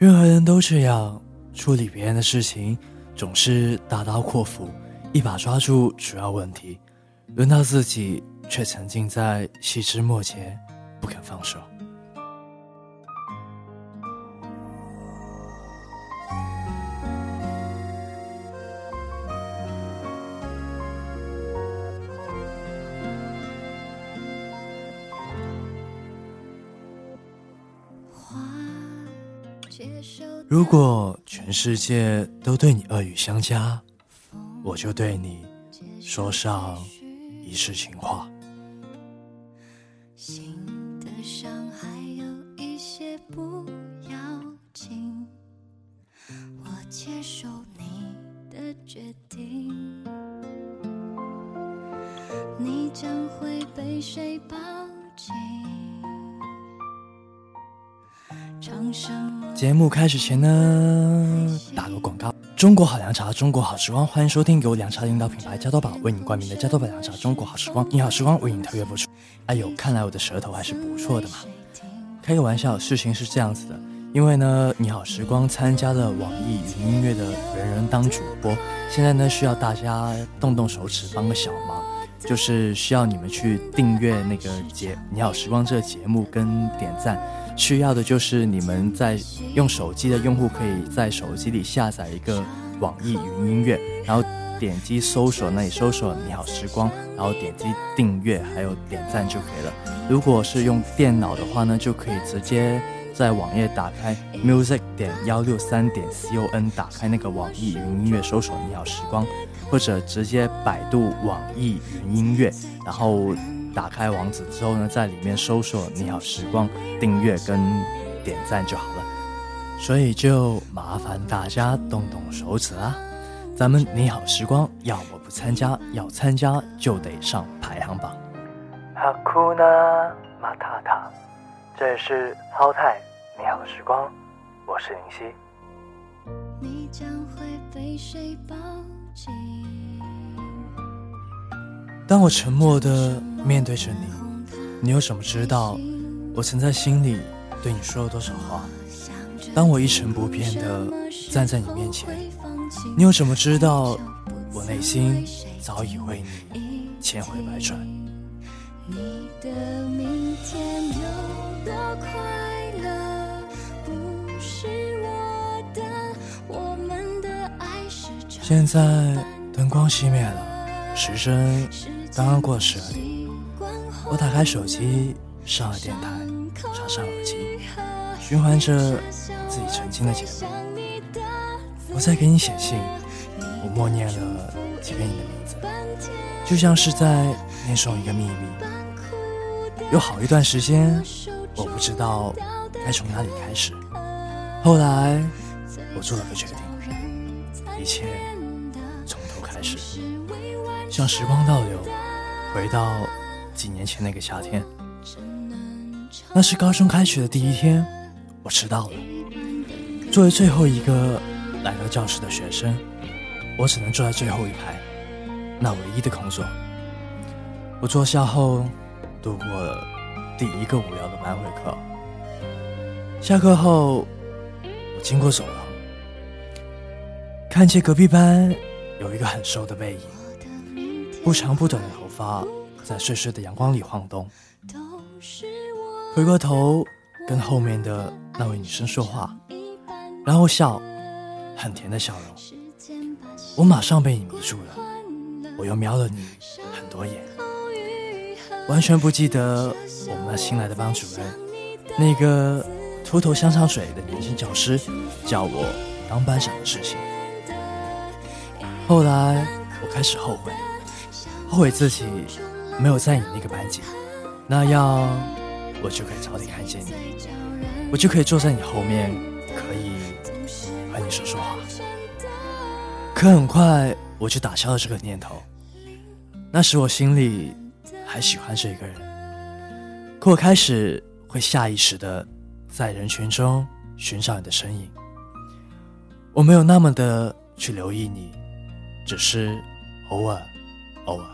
任何人都这样处理别人的事情，总是大刀阔斧，一把抓住主要问题，轮到自己却沉浸在细枝末节，不肯放手。如果全世界都对你恶语相加，我就对你说上一世情话。心的伤还有一些不要紧，我接受你的决定。你将会被谁抱节目开始前呢，打个广告。中国好凉茶，中国好时光，欢迎收听由凉茶领导品牌加多宝为你冠名的加多宝凉茶。中国好时光，你好时光为你特约播出。哎呦，看来我的舌头还是不错的嘛。开个玩笑，事情是这样子的，因为呢，你好时光参加了网易云音乐的人人当主播，现在呢需要大家动动手指帮个小忙，就是需要你们去订阅那个节你好时光这个节目跟点赞。需要的就是你们在用手机的用户，可以在手机里下载一个网易云音乐，然后点击搜索那里搜索“你好时光”，然后点击订阅还有点赞就可以了。如果是用电脑的话呢，就可以直接在网页打开 music 点幺六三点 com，打开那个网易云音乐，搜索“你好时光”，或者直接百度网易云音乐，然后。打开网址之后呢，在里面搜索“你好时光”，订阅跟点赞就好了。所以就麻烦大家动动手指啦。咱们“你好时光”要么不参加，要参加就得上排行榜。哈库纳马塔塔，这里是浩泰“你好时光”，我是林夕。你将会被谁抱紧？当我沉默的面对着你，你又怎么知道我曾在心里对你说了多少话？当我一成不变的站在你面前，你又怎么知道我内心早已为你千回百转？现在灯光熄灭了，时针。刚刚过十二点，我打开手机，上了电台，插上耳机，循环着自己曾经的节目。我在给你写信，我默念了几遍你的名字，就像是在念诵一个秘密。有好一段时间，我不知道该从哪里开始。后来，我做了个决定，一切，让时光倒流。回到几年前那个夏天，那是高中开学的第一天，我迟到了。作为最后一个来到教室的学生，我只能坐在最后一排，那唯一的空座。我坐下后，度过了第一个无聊的班会课。下课后，我经过走廊，看见隔壁班有一个很瘦的背影。不长不短的头发在碎碎的阳光里晃动。回过头跟后面的那位女生说话，然后笑，很甜的笑容。我马上被你迷住了。我又瞄了你很多眼，完全不记得我们那新来的班主任，那个秃头香肠水的年轻教师叫我当班长的事情。后来我开始后悔。后悔自己没有在你那个班级，那样我就可以早点看见你，我就可以坐在你后面，可以和你说说话。可很快我就打消了这个念头。那时我心里还喜欢着一个人，可我开始会下意识的在人群中寻找你的身影。我没有那么的去留意你，只是偶尔，偶尔。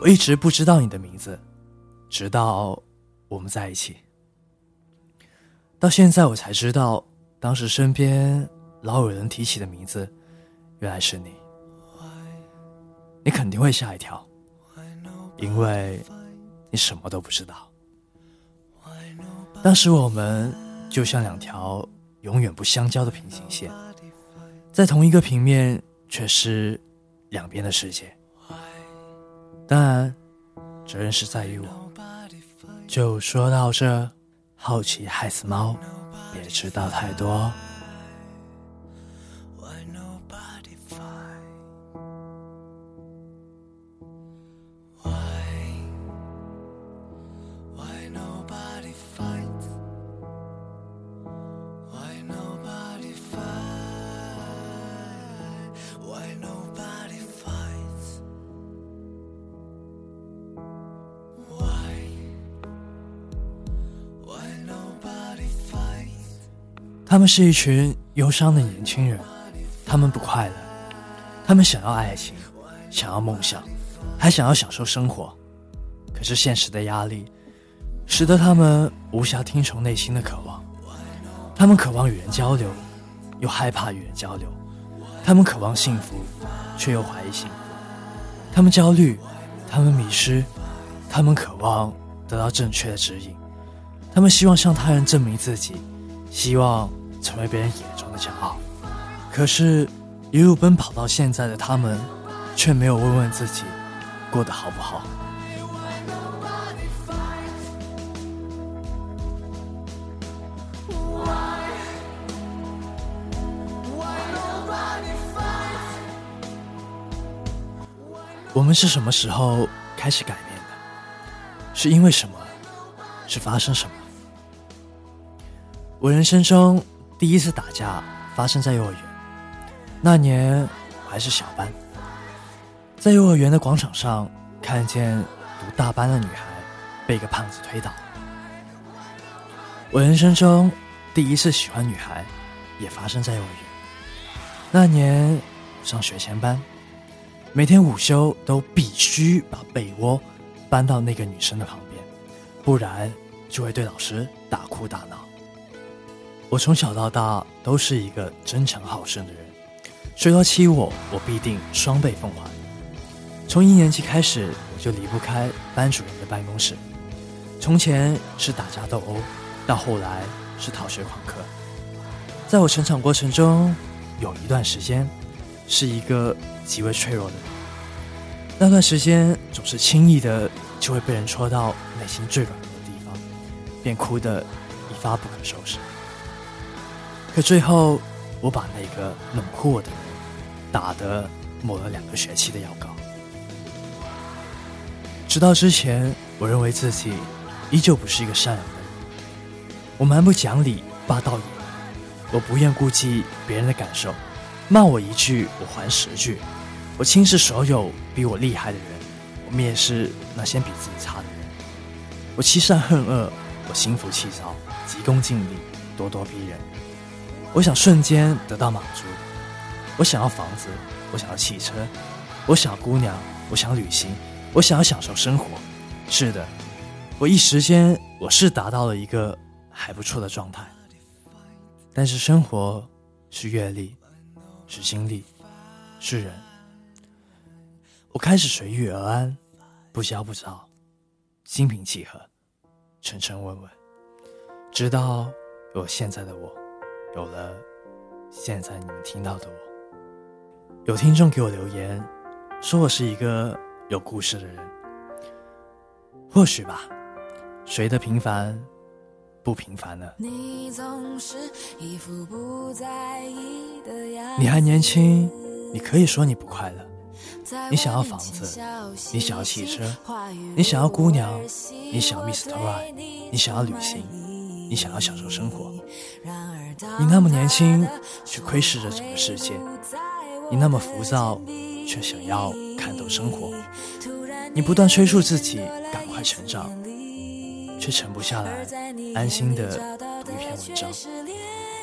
我一直不知道你的名字，直到我们在一起。到现在我才知道，当时身边老有人提起的名字，原来是你。你肯定会吓一跳，因为你什么都不知道。当时我们就像两条永远不相交的平行线，在同一个平面，却是两边的世界。当然，责任是在于我。就说到这，好奇害死猫，别知道太多。他们是一群忧伤的年轻人，他们不快乐，他们想要爱情，想要梦想，还想要享受生活。可是现实的压力，使得他们无暇听从内心的渴望。他们渴望与人交流，又害怕与人交流。他们渴望幸福，却又怀疑幸福。他们焦虑，他们迷失，他们渴望得到正确的指引。他们希望向他人证明自己，希望。成为别人眼中的骄傲，可是，一路奔跑到现在的他们，却没有问问自己过得好不好。我们是什么时候开始改变的？是因为什么？是发生什么？我人生中。第一次打架发生在幼儿园，那年我还是小班，在幼儿园的广场上看见读大班的女孩被一个胖子推倒。我人生中第一次喜欢女孩也发生在幼儿园，那年我上学前班，每天午休都必须把被窝搬到那个女生的旁边，不然就会对老师大哭大闹。我从小到大都是一个争强好胜的人，谁要欺我，我必定双倍奉还。从一年级开始，我就离不开班主任的办公室。从前是打架斗殴，到后来是逃学旷课。在我成长过程中，有一段时间是一个极为脆弱的人。那段时间总是轻易的就会被人戳到内心最软弱的地方，便哭得一发不可收拾。可最后，我把那个冷酷的人打得抹了两个学期的药膏。直到之前，我认为自己依旧不是一个善良的人。我蛮不讲理，霸道野，我不愿顾及别人的感受，骂我一句我还十句。我轻视所有比我厉害的人，我蔑视那些比自己差的人。我欺善恨恶，我心浮气躁，急功近利，咄咄逼人。我想瞬间得到满足，我想要房子，我想要汽车，我想要姑娘，我想旅行，我想要享受生活。是的，我一时间我是达到了一个还不错的状态。但是生活是阅历，是经历，是人。我开始随遇而安，不骄不躁，心平气和，沉沉稳稳，直到有现在的我。有了现在你们听到的我，有听众给我留言，说我是一个有故事的人。或许吧，谁的平凡不平凡呢？你还年轻，你可以说你不快乐。你想要房子，你想要汽车，你想要姑娘，你想要 Mr. Right，你想要旅行，你想要享受生活。你那么年轻，却窥视着整个世界；你那么浮躁，却想要看透生活。你不断催促自己赶快成长，却沉不下来，安心的读一篇文章。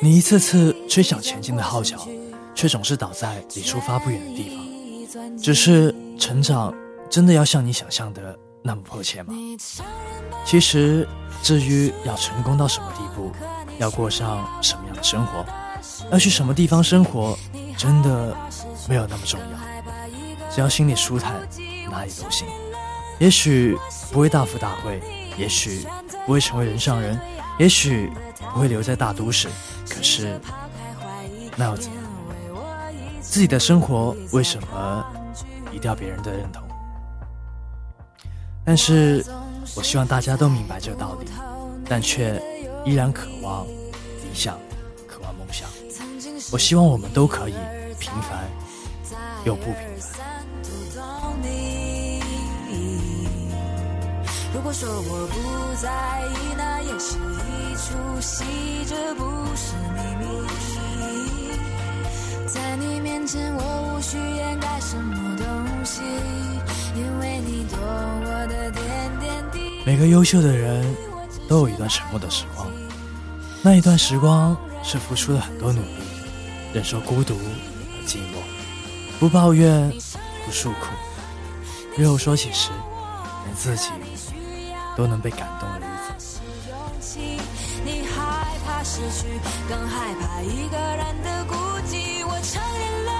你一次次吹响前进的号角，却总是倒在离出发不远的地方。只是成长真的要像你想象的那么迫切吗？其实，至于要成功到什么地步？要过上什么样的生活，要去什么地方生活，真的没有那么重要。只要心里舒坦，哪里都行。也许不会大富大贵，也许不会成为人上人，也许不会留在大都市，可是那又怎样？自己的生活为什么一定要别人的认同？但是我希望大家都明白这个道理，但却依然渴望理想，渴望梦想。我希望我们都可以平凡又不平凡。如果说我不在意，那也是一出戏，这不是秘密。在你面前，我无需掩盖什么东西，因为你懂我的点点。每个优秀的人都有一段沉默的时光，那一段时光是付出了很多努力，忍受孤独和寂寞，不抱怨，不诉苦。日后说起时，连自己都能被感动的日子。你害怕失去，更害怕一个人的孤寂。我承认了，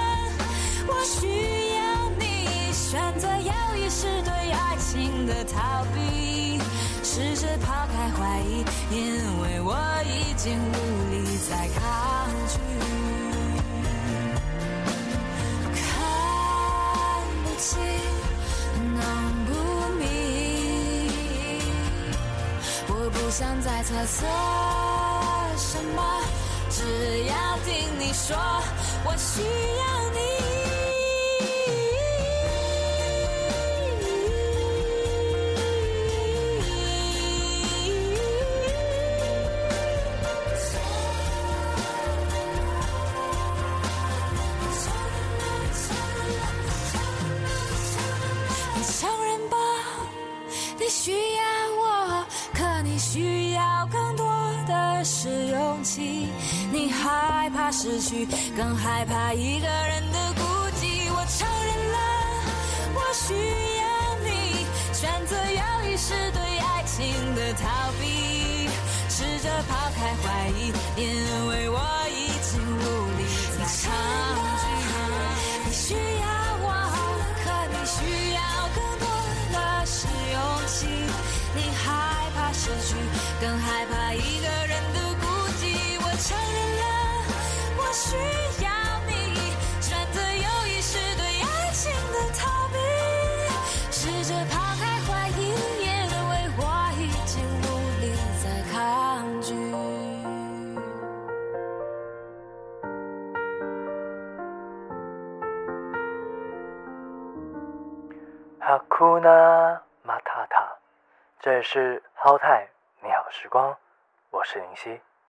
我需要。选择犹豫是对爱情的逃避，试着抛开怀疑，因为我已经无力再抗拒。看不清，弄不明，我不想再猜测什么，只要听你说，我需要。你失去，更害怕一个人的孤寂。我承认了，我需要你，选择犹豫是对爱情的逃避，试着抛开怀疑，因为我已经无力再抗拒。你需要我，可你需要更多的是勇气，你害怕。失去，更害怕一个人的孤寂。我承认，需要你。选择有意识对爱情的逃避，试着抛开怀疑，因为我已经无力再抗拒。哈库纳马塔塔，这是。浩泰，你好，时光，我是林夕。